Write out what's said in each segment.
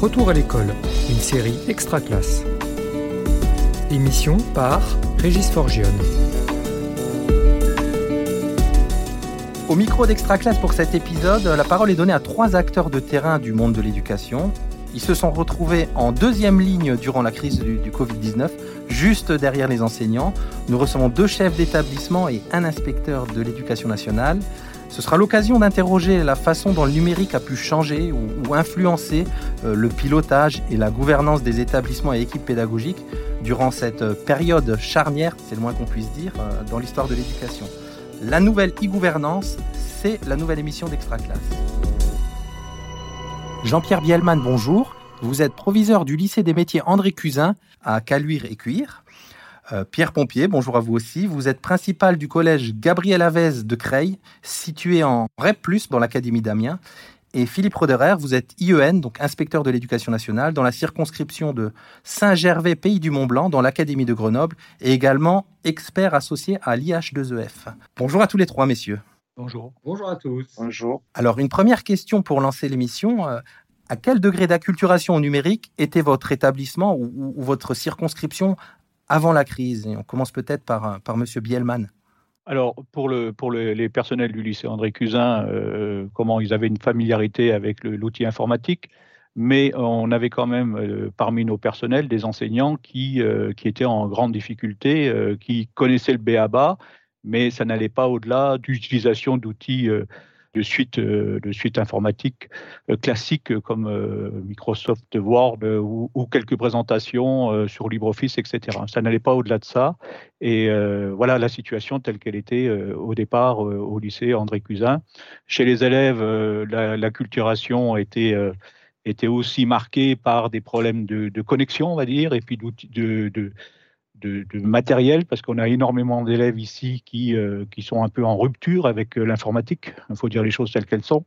Retour à l'école, une série extra classe. Émission par Régis Forgione. Au micro d'Extra Classe pour cet épisode, la parole est donnée à trois acteurs de terrain du monde de l'éducation. Ils se sont retrouvés en deuxième ligne durant la crise du, du Covid-19, juste derrière les enseignants. Nous recevons deux chefs d'établissement et un inspecteur de l'éducation nationale. Ce sera l'occasion d'interroger la façon dont le numérique a pu changer ou, influencer euh, le pilotage et la gouvernance des établissements et équipes pédagogiques durant cette euh, période charnière, c'est le moins qu'on puisse dire, euh, dans l'histoire de l'éducation. La nouvelle e-gouvernance, c'est la nouvelle émission d'Extra Classe. Jean-Pierre Bielman, bonjour. Vous êtes proviseur du lycée des métiers André Cusin à Caluire et Cuire. Euh, Pierre Pompier, bonjour à vous aussi. Vous êtes principal du collège Gabriel Avez de Creil, situé en REP+, dans l'Académie d'Amiens. Et Philippe Roderer, vous êtes IEN, donc inspecteur de l'éducation nationale, dans la circonscription de Saint-Gervais, Pays du Mont-Blanc, dans l'Académie de Grenoble, et également expert associé à l'IH2EF. Bonjour à tous les trois, messieurs. Bonjour. Bonjour à tous. Bonjour. Alors, une première question pour lancer l'émission. Euh, à quel degré d'acculturation au numérique était votre établissement ou, ou, ou votre circonscription avant la crise on commence peut-être par, par Monsieur Bielman. Alors, pour, le, pour le, les personnels du lycée André Cusin, euh, comment ils avaient une familiarité avec l'outil informatique, mais on avait quand même euh, parmi nos personnels des enseignants qui, euh, qui étaient en grande difficulté, euh, qui connaissaient le BABA, mais ça n'allait pas au-delà d'utilisation d'outils euh, de suite, euh, de suite informatique euh, classiques comme euh, Microsoft Word ou, quelques présentations sur LibreOffice, etc. Ça n'allait pas au-delà de ça. Et voilà la situation telle qu'elle était au départ au lycée André Cusin. Chez les élèves, la, la culturation était était aussi marquée par des problèmes de, de connexion, on va dire, et puis de, de, de, matériel, parce qu'on a énormément d'élèves ici qui, euh, qui sont un peu en rupture avec euh, l'informatique. Il faut dire les choses telles qu'elles sont.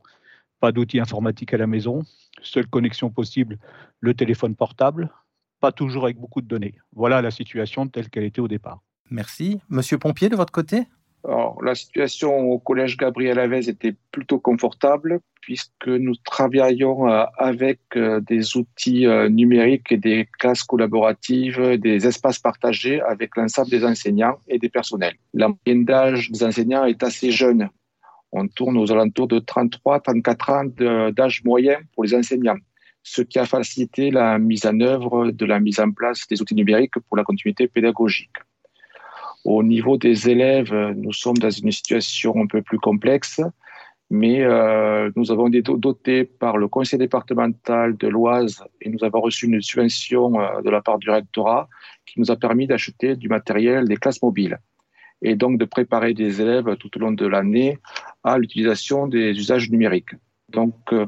Pas d'outils informatiques à la maison. Seule connexion possible, le téléphone portable. Pas toujours avec beaucoup de données. Voilà la situation telle qu'elle était au départ. Merci. Monsieur Pompier, de votre côté? La situation au collège Gabriel Avez était plutôt confortable puisque nous travaillions euh, avec euh, des outils euh, numériques et des classes collaboratives, des espaces partagés avec l'ensemble des enseignants et des personnels. La moyenne d'âge des enseignants est assez jeune. On tourne aux alentours de 33-34 ans d'âge moyen pour les enseignants, ce qui a facilité la mise en œuvre de la mise en place des outils numériques pour la continuité pédagogique. Au niveau des élèves, nous sommes dans une situation un peu plus complexe, mais euh, nous avons été dotés par le conseil départemental de l'Oise et nous avons reçu une subvention euh, de la part du rectorat qui nous a permis d'acheter du matériel des classes mobiles et donc de préparer des élèves tout au long de l'année à l'utilisation des usages numériques. Donc, euh,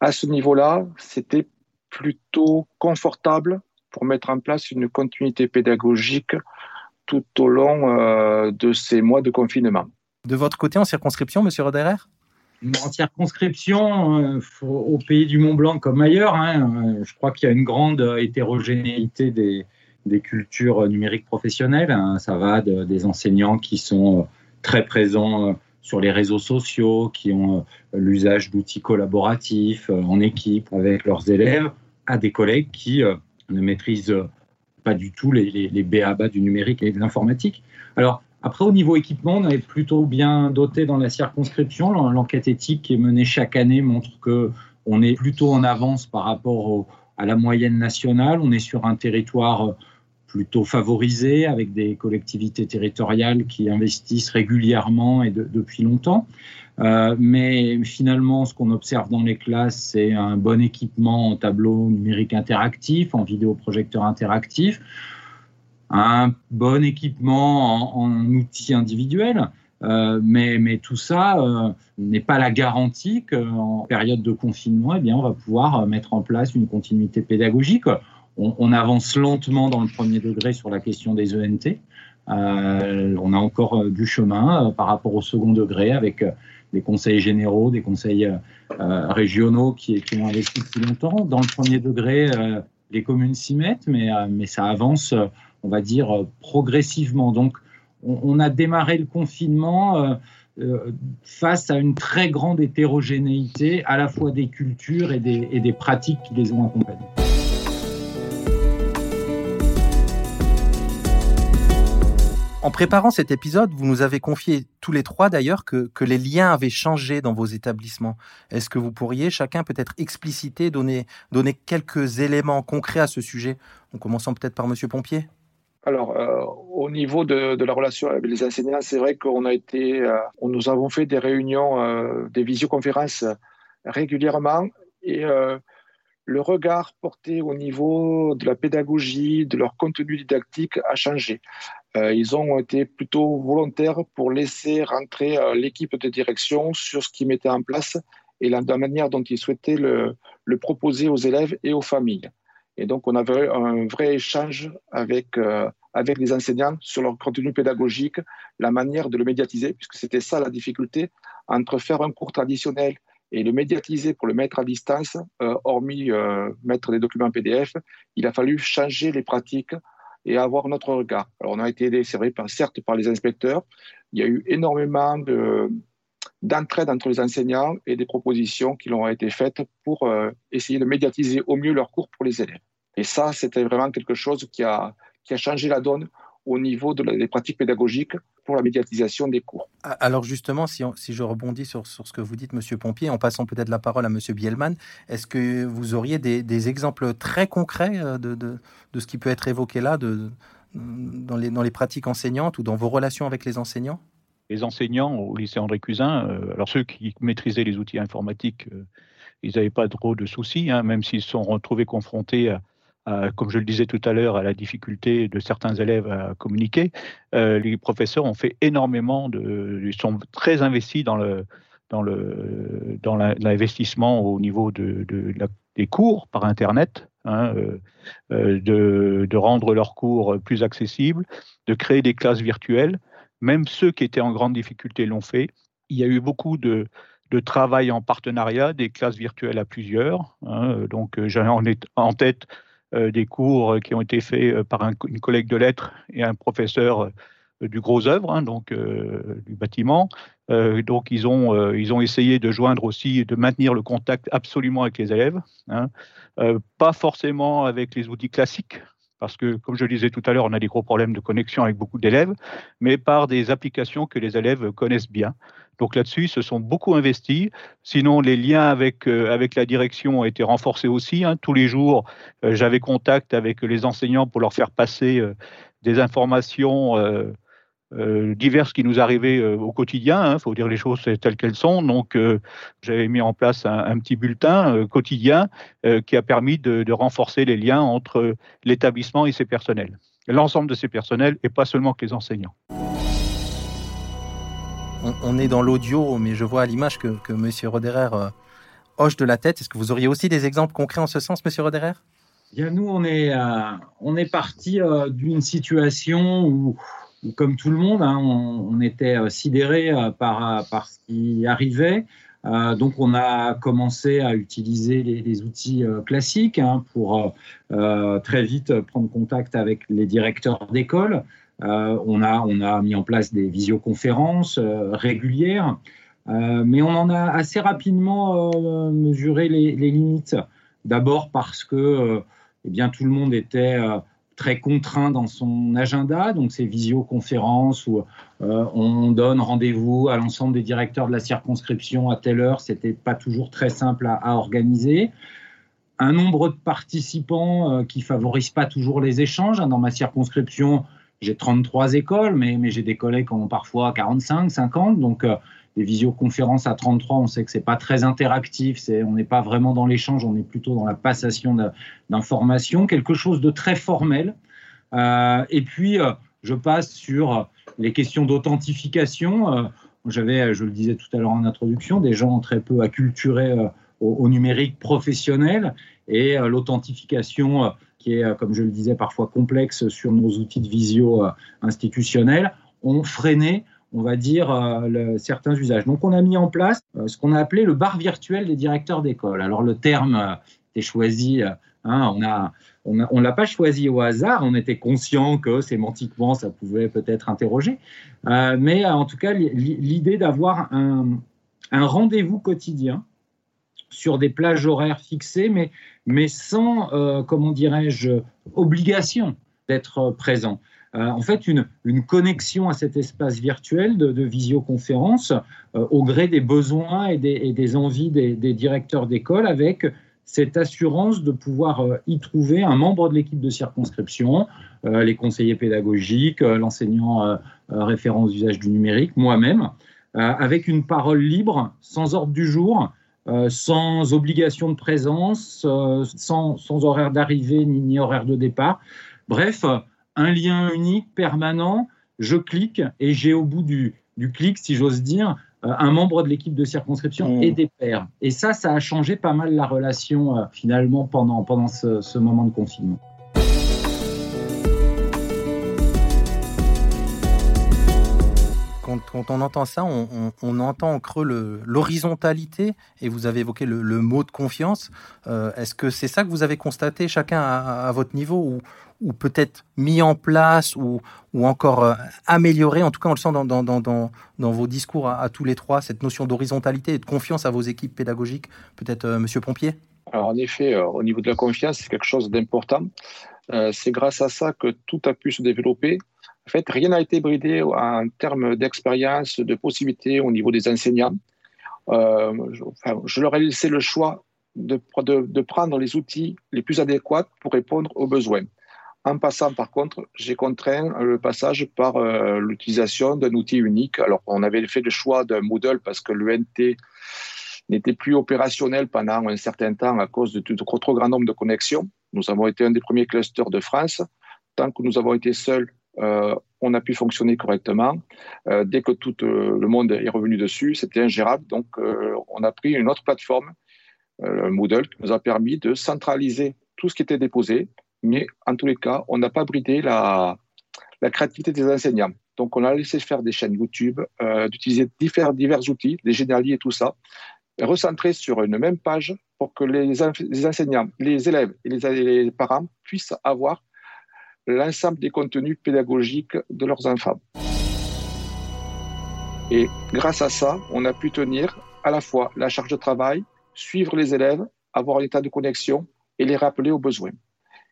à ce niveau-là, c'était plutôt confortable pour mettre en place une continuité pédagogique tout au long euh, de ces mois de confinement. De votre côté, en circonscription, Monsieur Roderer? En circonscription, euh, au pays du Mont Blanc comme ailleurs, hein, je crois qu'il y a une grande hétérogénéité des, des cultures numériques professionnelles. Hein. Ça va de, des enseignants qui sont très présents sur les réseaux sociaux, qui ont l'usage d'outils collaboratifs en équipe avec leurs élèves, à des collègues qui ne maîtrisent pas du tout les, les, BABA du numérique et de l'informatique. Alors, après, au niveau équipement, on est plutôt bien doté dans la circonscription. L'enquête éthique qui est menée chaque année montre que on est plutôt en avance par rapport à la moyenne nationale. On est sur un territoire plutôt favorisé avec des collectivités territoriales qui investissent régulièrement et de, depuis longtemps. Euh, mais finalement, ce qu'on observe dans les classes, c'est un bon équipement en tableau numérique interactif, en vidéoprojecteur interactif, un bon équipement en, outils individuels. Euh, mais, mais, tout ça euh, n'est pas la garantie qu'en période de confinement, eh bien, on va pouvoir mettre en place une continuité pédagogique. On, avance lentement dans le premier degré sur la question des ENT. Euh, on a encore du chemin par rapport au second degré avec des conseils généraux, des conseils euh, régionaux qui, ont investi depuis longtemps. Dans le premier degré, euh, les communes s'y mettent, mais, euh, ça avance, on va dire, progressivement. Donc, on, a démarré le confinement face à une très grande hétérogénéité à la fois des cultures et des, et des pratiques qui les ont accompagnés. En préparant cet épisode, vous nous avez confié tous les trois d'ailleurs que, les liens avaient changé dans vos établissements. Est-ce que vous pourriez chacun peut-être expliciter, donner, donner quelques éléments concrets à ce sujet En commençant peut-être par Monsieur Pompier? Alors, euh, au niveau de, la relation avec les enseignants, c'est vrai qu'on a été, euh, nous avons fait des réunions, euh, des visioconférences régulièrement et le regard porté au niveau de la pédagogie, de leur contenu didactique a changé. Euh, ils ont été plutôt volontaires pour laisser rentrer euh, l'équipe de direction sur ce qu'ils mettaient en place et la, manière dont ils souhaitaient le, proposer aux élèves et aux familles. Et donc, on avait un vrai échange avec, euh, avec les enseignants sur leur contenu pédagogique, la manière de le médiatiser, puisque c'était ça la difficulté entre faire un cours traditionnel et le médiatiser pour le mettre à distance, hormis mettre des documents PDF, il a fallu changer les pratiques et avoir notre regard. Alors, on a été aidé, c'est vrai, certes par les inspecteurs. Il y a eu énormément de, d'entraide entre les enseignants et des propositions qui ont été faites pour euh, essayer de médiatiser au mieux leurs cours pour les élèves. Et ça, c'était vraiment quelque chose qui a, qui a changé la donne au niveau de des pratiques pédagogiques pour la médiatisation des cours. Alors justement, si, si je rebondis sur, sur, ce que vous dites, Monsieur Pompier, en passant peut-être la parole à Monsieur Bielman, est-ce que vous auriez des, des, exemples très concrets euh, de, de, de, ce qui peut être évoqué là de, dans, les, dans les pratiques enseignantes ou dans vos relations avec les enseignants? Les enseignants au lycée André Cousin, euh, alors ceux qui maîtrisaient les outils informatiques, euh, ils n'avaient pas trop de soucis, hein, même s'ils se sont retrouvés confrontés à, comme je le disais tout à l'heure, à la difficulté de certains élèves à communiquer, euh, les professeurs ont fait énormément de, ils sont très investis dans l'investissement au niveau de, des cours par internet, hein, euh, euh, de, rendre leurs cours plus accessibles, de créer des classes virtuelles. Même ceux qui étaient en grande difficulté l'ont fait. Il y a eu beaucoup de, travail en partenariat, des classes virtuelles à plusieurs. Hein, donc, j'ai en, en tête des cours qui ont été faits euh, par une collègue de lettres et un professeur euh, du gros œuvre, hein, donc du bâtiment. donc ils ont, ils ont essayé de joindre aussi, de maintenir le contact absolument avec les élèves, hein. pas forcément avec les outils classiques, parce que, comme je le disais tout à l'heure, on a des gros problèmes de connexion avec beaucoup d'élèves, mais par des applications que les élèves connaissent bien. Donc là-dessus, ils se sont beaucoup investis. Sinon, les liens avec, euh, avec la direction ont été renforcés aussi. Hein. Tous les jours, euh, j'avais contact avec les enseignants pour leur faire passer euh, des informations diverses qui nous arrivaient au quotidien. Il hein. faut dire les choses telles qu'elles sont. Donc, j'avais mis en place un, petit bulletin quotidien qui a permis de, de renforcer les liens entre l'établissement et ses personnels. L'ensemble de ses personnels et pas seulement que les enseignants on, est dans l'audio, mais je vois à l'image que, que M. Roderer euh, hoche de la tête. Est-ce que vous auriez aussi des exemples concrets en ce sens, M. Roderer? Bien, nous, on est, euh, on est parti euh, d'une situation où, comme tout le monde, hein, on, était sidéré par, par ce qui arrivait. donc, on a commencé à utiliser les, outils classiques hein, pour très vite prendre contact avec les directeurs d'école, euh, on, a, mis en place des visioconférences euh, régulières, euh, mais on en a assez rapidement mesuré les, limites. D'abord parce que eh bien, tout le monde était très contraint dans son agenda, donc ces visioconférences où on donne rendez-vous à l'ensemble des directeurs de la circonscription à telle heure, c'était pas toujours très simple à, organiser. Un nombre de participants qui favorise pas toujours les échanges. Hein, dans ma circonscription, j'ai 33 écoles, mais, j'ai des collègues qui ont parfois 45, 50. Donc, euh, des visioconférences à 33, on sait que c'est pas très interactif. C'est, on n'est pas vraiment dans l'échange, on est plutôt dans la passation d'informations, quelque chose de très formel. Euh, et puis, euh, je passe sur les questions d'authentification. J'avais, je le disais tout à l'heure en introduction, des gens très peu acculturés au, numérique professionnel et l'authentification qui est, euh, comme je le disais, parfois complexe sur nos outils de visio euh, institutionnels, ont freiné on va dire, euh, certains usages. Donc, on a mis en place ce qu'on a appelé le bar virtuel des directeurs d'école. Alors, le terme est choisi Hein, on on l'a pas choisi au hasard. On était conscient que sémantiquement, ça pouvait peut-être interroger. Euh, mais en tout cas, l'idée d'avoir un, rendez-vous quotidien sur des plages horaires fixées, mais, sans, euh, comment dirais-je, obligation d'être présent. Euh, en fait, une, connexion à cet espace virtuel de, visioconférence au gré des besoins et des, envies des, directeurs d'école avec cette assurance de pouvoir euh, y trouver un membre de l'équipe de circonscription, euh, les conseillers pédagogiques, euh, l'enseignant référent aux usages du numérique, moi-même, avec une parole libre, sans ordre du jour, sans obligation de présence, sans, sans, horaire d'arrivée ni, ni, horaire de départ. Bref, un lien unique, permanent. Je clique et j'ai au bout du, du clic, si j'ose dire, euh, un membre de l'équipe de circonscription mmh. et des pairs. Et ça, ça a changé pas mal la relation euh, finalement pendant, pendant ce, moment de confinement. Quand, on entend ça, on, entend en creux l'horizontalité, et vous avez évoqué le, mot de confiance. Euh, est-ce que c'est ça que vous avez constaté chacun à, votre niveau, ou, ou peut-être mis en place ou, ou encore euh, amélioré, en tout cas on le sent dans, dans, dans, dans vos discours à, tous les trois, cette notion d'horizontalité et de confiance à vos équipes pédagogiques, peut-être euh, Monsieur Pompier Alors en effet, euh, au niveau de la confiance, c'est quelque chose d'important. c'est grâce à ça que tout a pu se développer. En fait, rien n'a été bridé en termes d'expérience, de possibilités au niveau des enseignants. Je, je, leur ai laissé le choix de, de, de prendre les outils les plus adéquats pour répondre aux besoins. En passant, par contre, j'ai contraint le passage par euh, l'utilisation d'un outil unique. Alors, on avait fait le choix d'un Moodle parce que l'ENT n'était plus opérationnel pendant un certain temps à cause de, trop grand nombre de connexions. Nous avons été un des premiers clusters de France. Tant que nous avons été seuls, euh, on a pu fonctionner correctement. Euh, dès que tout le monde est revenu dessus, c'était ingérable. Donc, on a pris une autre plateforme, Moodle, qui nous a permis de centraliser tout ce qui était déposé, mais en tous les cas, on n'a pas bridé la, créativité des enseignants. Donc, on a laissé faire des chaînes YouTube, euh, d'utiliser divers, outils, des généraliers et tout ça, recentrer sur une même page pour que les, enseignants, les élèves et les, les parents puissent avoir l'ensemble des contenus pédagogiques de leurs enfants. Et grâce à ça, on a pu tenir à la fois la charge de travail, suivre les élèves, avoir un état de connexion et les rappeler aux besoins.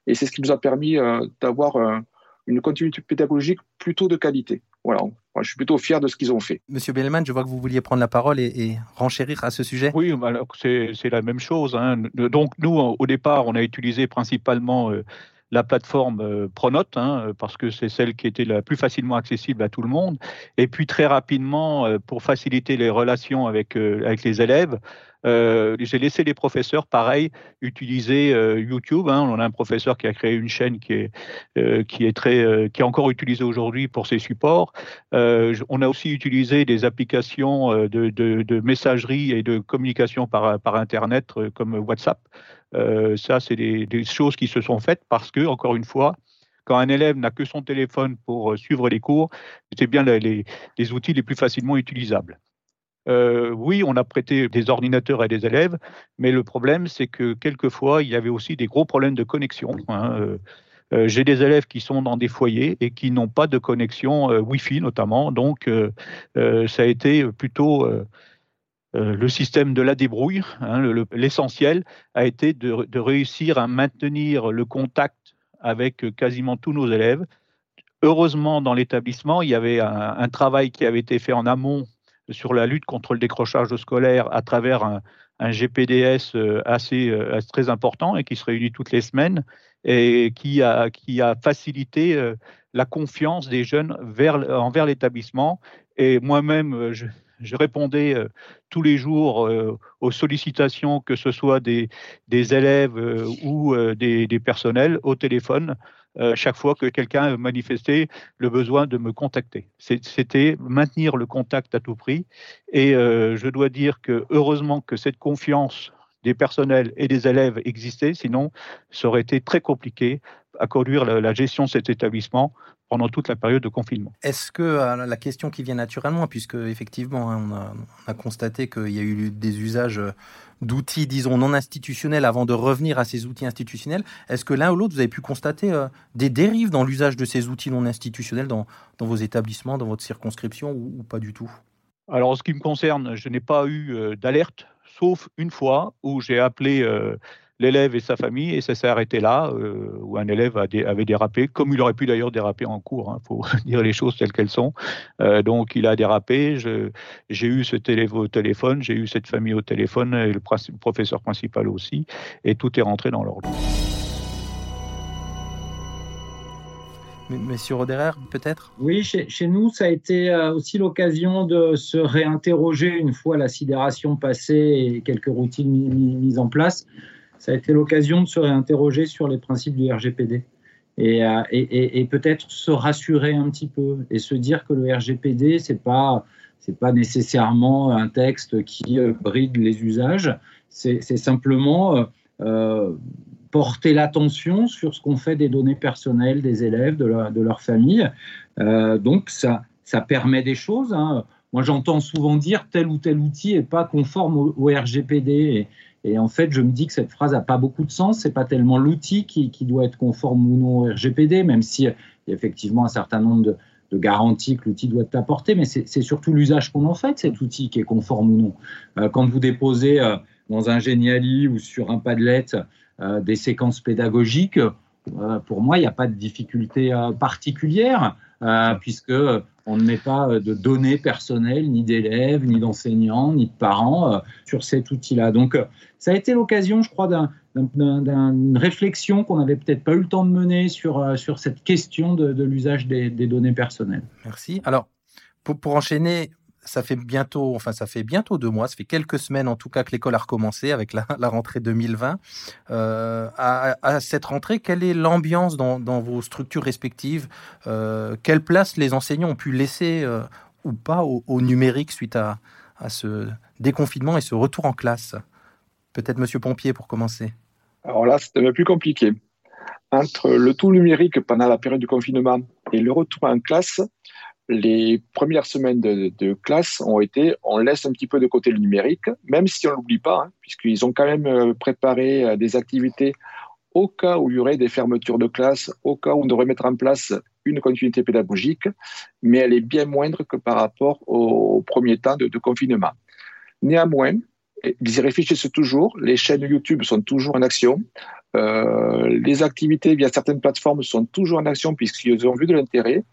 Et c'est ce qui nous a permis euh, d'avoir euh, une continuité pédagogique plutôt de qualité. Voilà, je suis plutôt fier de ce qu'ils ont fait. Monsieur Bellman, je vois que vous vouliez prendre la parole et, renchérir à ce sujet. Oui, c'est la même chose. Hein. Donc nous, au départ, on a utilisé principalement euh, la plateforme Pronote, hein, parce que c'est celle qui était la plus facilement accessible à tout le monde. Et puis très rapidement, pour faciliter les relations avec, avec les élèves, euh, j'ai laissé les professeurs, pareil, utiliser euh, YouTube. Hein. On a un professeur qui a créé une chaîne qui est, euh, qui est, très, qui est encore utilisée aujourd'hui pour ses supports. on a aussi utilisé des applications de, messagerie et de communication par, Internet comme WhatsApp. ça, c'est des, choses qui se sont faites parce que, encore une fois, quand un élève n'a que son téléphone pour suivre les cours, c'est bien les, outils les plus facilement utilisables. Euh, oui, on a prêté des ordinateurs à des élèves, mais le problème, c'est que quelquefois, il y avait aussi des gros problèmes de connexion. Hein, euh, euh, j'ai des élèves qui sont dans des foyers et qui n'ont pas de connexion Wi-Fi notamment, donc ça a été plutôt le système de la débrouille. Hein, l'essentiel a été de, réussir à maintenir le contact avec quasiment tous nos élèves. Heureusement, dans l'établissement, il y avait un, travail qui avait été fait en amont sur la lutte contre le décrochage scolaire à travers un, GPDS euh, assez, euh, très important et qui se réunit toutes les semaines et qui a, qui a facilité euh, la confiance des jeunes vers, envers l'établissement. Et moi-même, je, répondais tous les jours aux sollicitations, que ce soit des, des élèves ou des, personnels, au téléphone, euh, chaque fois que quelqu'un manifestait le besoin de me contacter. C'était maintenir le contact à tout prix. Et euh, je dois dire que heureusement que cette confiance des personnels et des élèves existaient, sinon ça aurait été très compliqué à conduire la, gestion de cet établissement pendant toute la période de confinement. Est-ce que euh, la question qui vient naturellement, puisque effectivement hein, on, a, constaté qu'il y a eu des usages d'outils, disons, non institutionnels avant de revenir à ces outils institutionnels, est-ce que l'un ou l'autre, vous avez pu constater euh, des dérives dans l'usage de ces outils non institutionnels dans, vos établissements, dans votre circonscription ou, pas du tout? Alors en ce qui me concerne, je n'ai pas eu euh, d'alerte, sauf une fois où j'ai appelé l'élève et sa famille, et ça s'est arrêté là, euh, où un élève avait dérapé, comme il aurait pu d'ailleurs déraper en cours, il hein, faut dire les choses telles qu'elles sont. Euh, donc il a dérapé, j'ai eu ce élève au téléphone, j'ai eu cette famille au téléphone, et le professeur principal aussi, et tout est rentré dans l'ordre. Monsieur Roderer, peut-être? Oui, chez, nous, ça a été euh, aussi l'occasion de se réinterroger une fois la sidération passée et quelques routines mises en place ça a été l'occasion de se réinterroger sur les principes du RGPD euh, et, peut-être se rassurer un petit peu et se dire que le RGPD, ce n'est pas, pas nécessairement un texte qui euh, bride les usages, c'est simplement euh, porter l'attention sur ce qu'on fait des données personnelles des élèves, de leur, famille. donc, ça, ça permet des choses. Hein. Moi, j'entends souvent dire tel ou tel outil n'est pas conforme au, RGPD. Et en fait, je me dis que cette phrase n'a pas beaucoup de sens. C'est pas tellement l'outil qui, doit être conforme ou non au RGPD, même si il y a effectivement un certain nombre de, garanties que l'outil doit apporter, mais c'est surtout l'usage qu'on en fait de cet outil qui est conforme ou non. Euh, quand vous déposez euh, dans un Geniali ou sur un Padlet euh, des séquences pédagogiques, pour moi, il n'y a pas de difficulté particulière, puisque on ne met pas euh, de données personnelles, ni d'élèves, ni d'enseignants, ni de parents euh, sur cet outil-là. Donc, euh, ça a été l'occasion, je crois, d'une réflexion qu'on n'avait peut-être pas eu le temps de mener sur, sur cette question de, l'usage des, données personnelles. Merci. Alors, pour enchaîner, ça fait bientôt, enfin ça fait bientôt deux mois, ça fait quelques semaines en tout cas que l'école a recommencé avec la, rentrée 2020. Euh, à, cette rentrée, quelle est l'ambiance dans, vos structures respectives? Euh, Quelle place les enseignants ont pu laisser euh, ou pas au, numérique suite à, ce déconfinement et ce retour en classe? Peut-être Monsieur Pompier pour commencer. Alors là, c'était un peu plus compliqué. Entre le tout numérique pendant la période du confinement et le retour en classe, les premières semaines de, classe ont été, on laisse un petit peu de côté le numérique, même si on ne l'oublie pas, hein, puisqu'ils ont quand même euh, préparé euh, des activités au cas où il y aurait des fermetures de classe, au cas où on devrait mettre en place une continuité pédagogique, mais elle est bien moindre que par rapport au premier temps de, confinement. Néanmoins, ils y réfléchissent toujours, les chaînes YouTube sont toujours en action, euh, les activités via certaines plateformes sont toujours en action puisqu'ils ont vu de l'intérêt,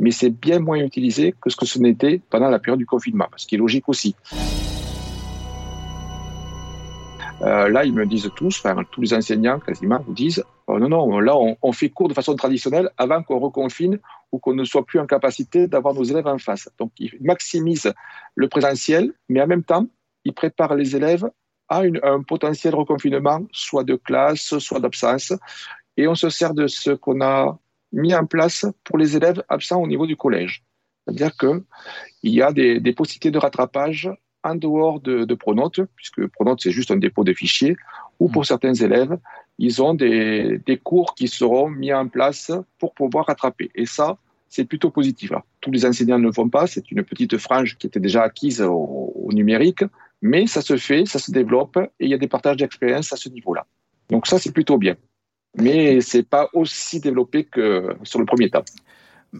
mais c'est bien moins utilisé que ce que ce n'était pendant la période du confinement, ce qui est logique aussi. Euh, là, ils me disent tous, tous les enseignants quasiment vous disent oh, non, non, là, on, fait cours de façon traditionnelle avant qu'on reconfine ou qu'on ne soit plus en capacité d'avoir nos élèves en face. Donc, ils maximisent le présentiel, mais en même temps, ils préparent les élèves à un potentiel reconfinement, soit de classe, soit d'absence. Et on se sert de ce qu'on a mis en place pour les élèves absents au niveau du collège. C'est-à-dire qu'il y a des, possibilités de rattrapage en dehors de, Pronote, puisque Pronote, c'est juste un dépôt de fichiers, ou pour hmm. certains élèves, ils ont des, cours qui seront mis en place pour pouvoir rattraper. Et ça, c'est plutôt positif. tous les enseignants ne le font pas, c'est une petite frange qui était déjà acquise au, au numérique, mais ça se fait, ça se développe, et il y a des partages d'expérience à ce niveau-là. Donc ça, c'est plutôt bien mais c'est pas aussi développé que sur le premier temps.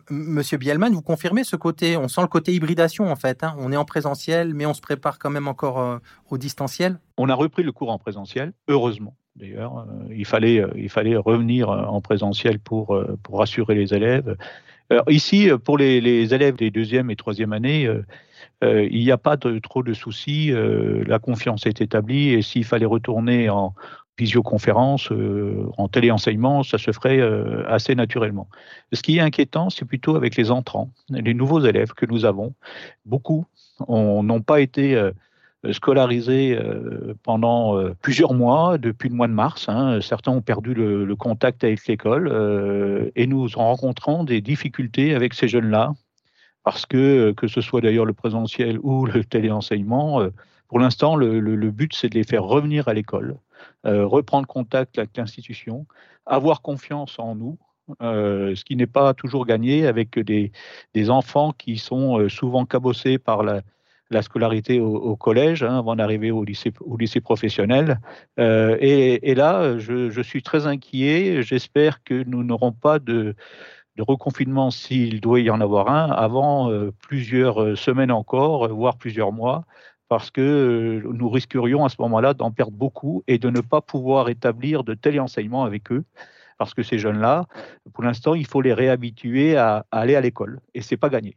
Monsieur Bielman, vous confirmez ce côté, on sent le côté hybridation en fait. Hein. on est en présentiel, mais on se prépare quand même encore euh, au distanciel. On a repris le cours en présentiel, heureusement d'ailleurs. Euh, il, fallait, euh, il fallait revenir en présentiel pour, pour rassurer les élèves. ici, pour les, les, élèves des deuxième et troisième années, il n'y a pas de, trop de soucis. la confiance est établie et s'il fallait retourner en, visioconférence, euh, en téléenseignement, ça se ferait euh, assez naturellement. Ce qui est inquiétant, c'est plutôt avec les entrants, les nouveaux élèves que nous avons. Beaucoup n'ont pas été euh, scolarisés pendant plusieurs mois, depuis le mois de mars. Hein. Certains ont perdu le, contact avec l'école et nous rencontrons des difficultés avec ces jeunes-là parce que, que ce soit d'ailleurs le présentiel ou le téléenseignement, Pour l'instant, le, but, c'est de les faire revenir à l'école, reprendre contact avec l'institution, avoir confiance en nous, ce qui n'est pas toujours gagné avec des, enfants qui sont souvent cabossés par la, la scolarité au, collège hein, avant d'arriver au lycée, professionnel. Euh, et, là, je, suis très inquiet. J'espère que nous n'aurons pas de, reconfinement, s'il doit y en avoir un, avant euh, plusieurs semaines encore, voire plusieurs mois, parce que euh, nous risquerions à ce moment-là d'en perdre beaucoup et de ne pas pouvoir établir de tels enseignements avec eux. Parce que ces jeunes-là, pour l'instant, il faut les réhabituer à, à aller à l'école. Et c'est pas gagné.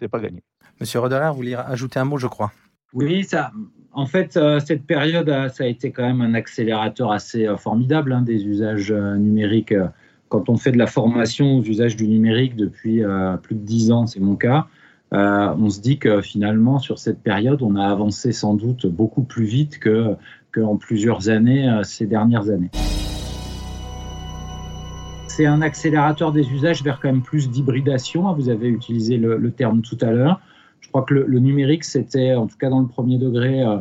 C'est pas gagné. Monsieur Roderer, vous voulez ajouter un mot, je crois. Oui, ça, en fait, euh, cette période, euh, ça a été quand même un accélérateur assez formidable hein, des usages numériques. Quand on fait de la formation aux usages du numérique depuis plus de dix ans, c'est mon cas, on se dit que finalement, sur cette période, on a avancé sans doute beaucoup plus vite que qu'en plusieurs années ces dernières années. C'est un accélérateur des usages vers quand même plus d'hybridation. Vous avez utilisé le terme tout à l'heure. Je crois que le, numérique, c'était, en tout cas dans le premier degré, euh,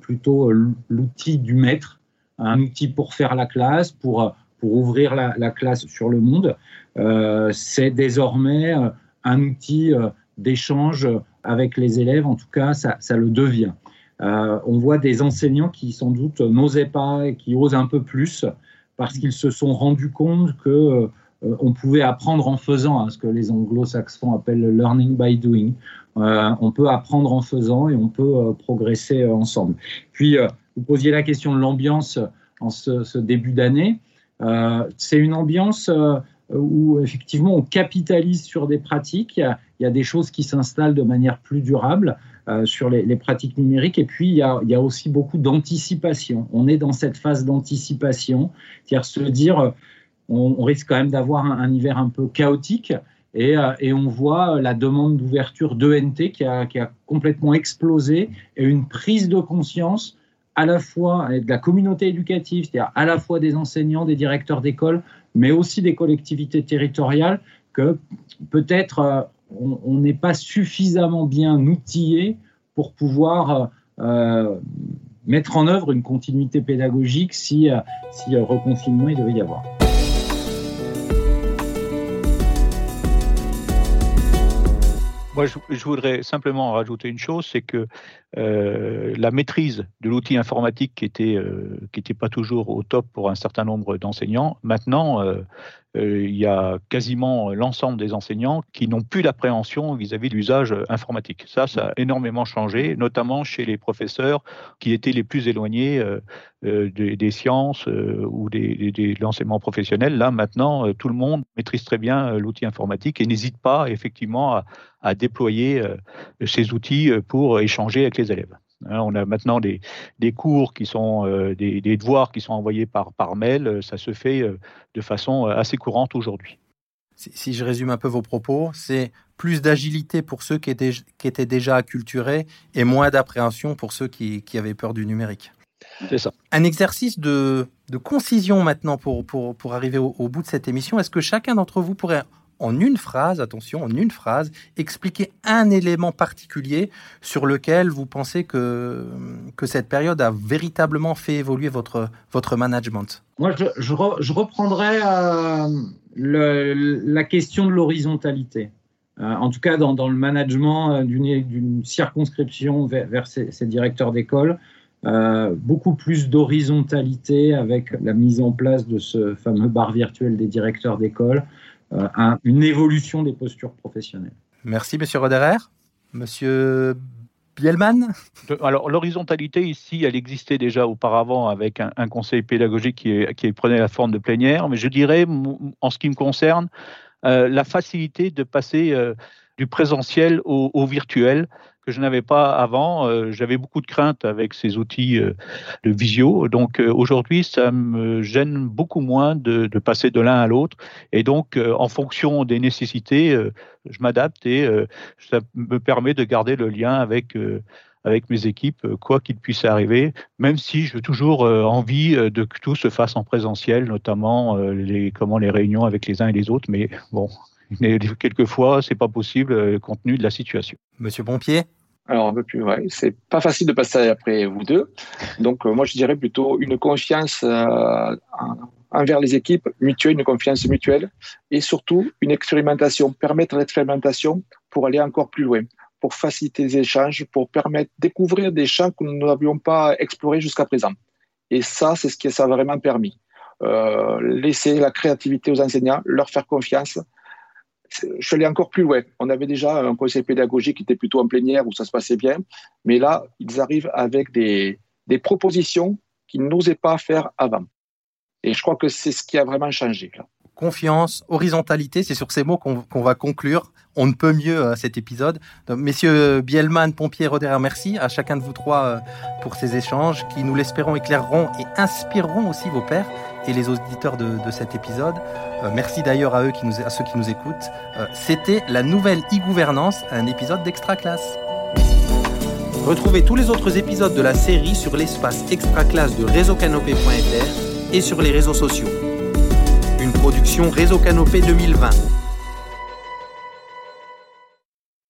plutôt euh, l'outil du maître, un outil pour faire la classe, pour, euh, pour ouvrir la, classe sur le monde. c'est désormais un outil d'échange avec les élèves, en tout cas, ça, ça le devient. on voit des enseignants qui sans doute n'osaient pas et qui osent un peu plus parce qu'ils se sont rendus compte que on pouvait apprendre en faisant, hein, ce que les anglo-saxons appellent le learning by doing. Euh, on peut apprendre en faisant et on peut euh, progresser euh, ensemble. Puis, vous posiez la question de l'ambiance en ce, début d'année. c'est une ambiance où effectivement on capitalise sur des pratiques. Il y a, des choses qui s'installent de manière plus durable sur les, pratiques numériques. Et puis il y a, aussi beaucoup d'anticipation. On est dans cette phase d'anticipation, c'est-à-dire se dire on, risque quand même d'avoir un, hiver un peu chaotique. Euh, et, on voit la demande d'ouverture d'ENT qui qui a complètement explosé et une prise de conscience à la fois de la communauté éducative, c'est-à-dire à la fois des enseignants, des directeurs d'école, mais aussi des collectivités territoriales, que peut-être euh, on n'est pas suffisamment bien outillé pour pouvoir euh, mettre en œuvre une continuité pédagogique si, si reconfinement il devait y avoir. Moi, je, voudrais simplement rajouter une chose, c'est que euh, la maîtrise de l'outil informatique qui était euh, qui était pas toujours au top pour un certain nombre d'enseignants, maintenant, euh, il y a quasiment l'ensemble des enseignants qui n'ont plus l'appréhension vis-à-vis de l'usage informatique. Ça, ça a énormément changé, notamment chez les professeurs qui étaient les plus éloignés des, sciences ou des, de l'enseignement professionnel. Là, maintenant, tout le monde maîtrise très bien l'outil informatique et n'hésite pas effectivement à déployer ces outils pour échanger avec les élèves. Hein, on a maintenant des, cours qui sont euh, des, devoirs qui sont envoyés par, par mail. Ça se fait euh, de façon euh, assez courante aujourd'hui. Si, je résume un peu vos propos, c'est plus d'agilité pour ceux qui étaient, qui étaient déjà acculturés et moins d'appréhension pour ceux qui, avaient peur du numérique. C'est ça. Un exercice de, concision maintenant pour, pour, arriver au bout de cette émission. Est-ce que chacun d'entre vous pourrait en une phrase, attention, en une phrase, expliquer un élément particulier sur lequel vous pensez que, que cette période a véritablement fait évoluer votre, votre management Moi, je, je, reprendrai euh, la question de l'horizontalité. Euh, en tout cas, dans, dans le management euh, d'une circonscription vers, vers ces, directeurs d'école, beaucoup plus d'horizontalité avec la mise en place de ce fameux bar virtuel des directeurs d'école, euh, une évolution des postures professionnelles. Merci, Monsieur Roderer. Monsieur Bielman Alors, l'horizontalité ici, elle existait déjà auparavant avec un, conseil pédagogique qui, qui, prenait la forme de plénière, mais je dirais, en ce qui me concerne, euh, la facilité de passer euh, du présentiel au, virtuel que je n'avais pas avant. Euh, j'avais beaucoup de craintes avec ces outils euh, de visio. Donc euh, aujourd'hui, ça me gêne beaucoup moins de, passer de l'un à l'autre. Et donc, en fonction des nécessités, je m'adapte et ça me permet de garder le lien avec avec mes équipes, quoi qu'il puisse arriver, même si j'ai toujours envie de que tout se fasse en présentiel, notamment les, comment les réunions avec les uns et les autres. Mais bon, quelquefois, c'est pas possible compte tenu de la situation. Monsieur Pompier? Alors, ouais. C'est pas facile de passer après vous deux. Donc, euh, moi, je dirais plutôt une confiance euh, envers les équipes mutuelle, une confiance mutuelle, et surtout une expérimentation, permettre l'expérimentation pour aller encore plus loin, pour faciliter les échanges, pour permettre découvrir des champs que nous n'avions pas explorés jusqu'à présent. Et ça, c'est ce qui ça a vraiment permis. Euh, laisser la créativité aux enseignants, leur faire confiance. Je suis encore plus loin. On avait déjà un conseil pédagogique qui était plutôt en plénière où ça se passait bien, mais là, ils arrivent avec des, des propositions qu'ils n'osaient pas faire avant. Et je crois que c'est ce qui a vraiment changé. Là. Confiance, horizontalité, c'est sur ces mots qu'on va conclure. On ne peut mieux euh, cet épisode. Messieurs Bielman, Pompier, Roder, merci à chacun de vous trois euh, pour ces échanges qui, nous l'espérons, éclaireront et inspireront aussi vos pères et les auditeurs de, cet épisode. Euh, merci d'ailleurs à à ceux qui nous écoutent. Euh, C'était la nouvelle e-gouvernance, un épisode d'Extra Classe. Retrouvez tous les autres épisodes de la série sur l'espace Extra Classe de réseaucanopé.fr et sur les réseaux sociaux. Production Réseau Canopé 2020.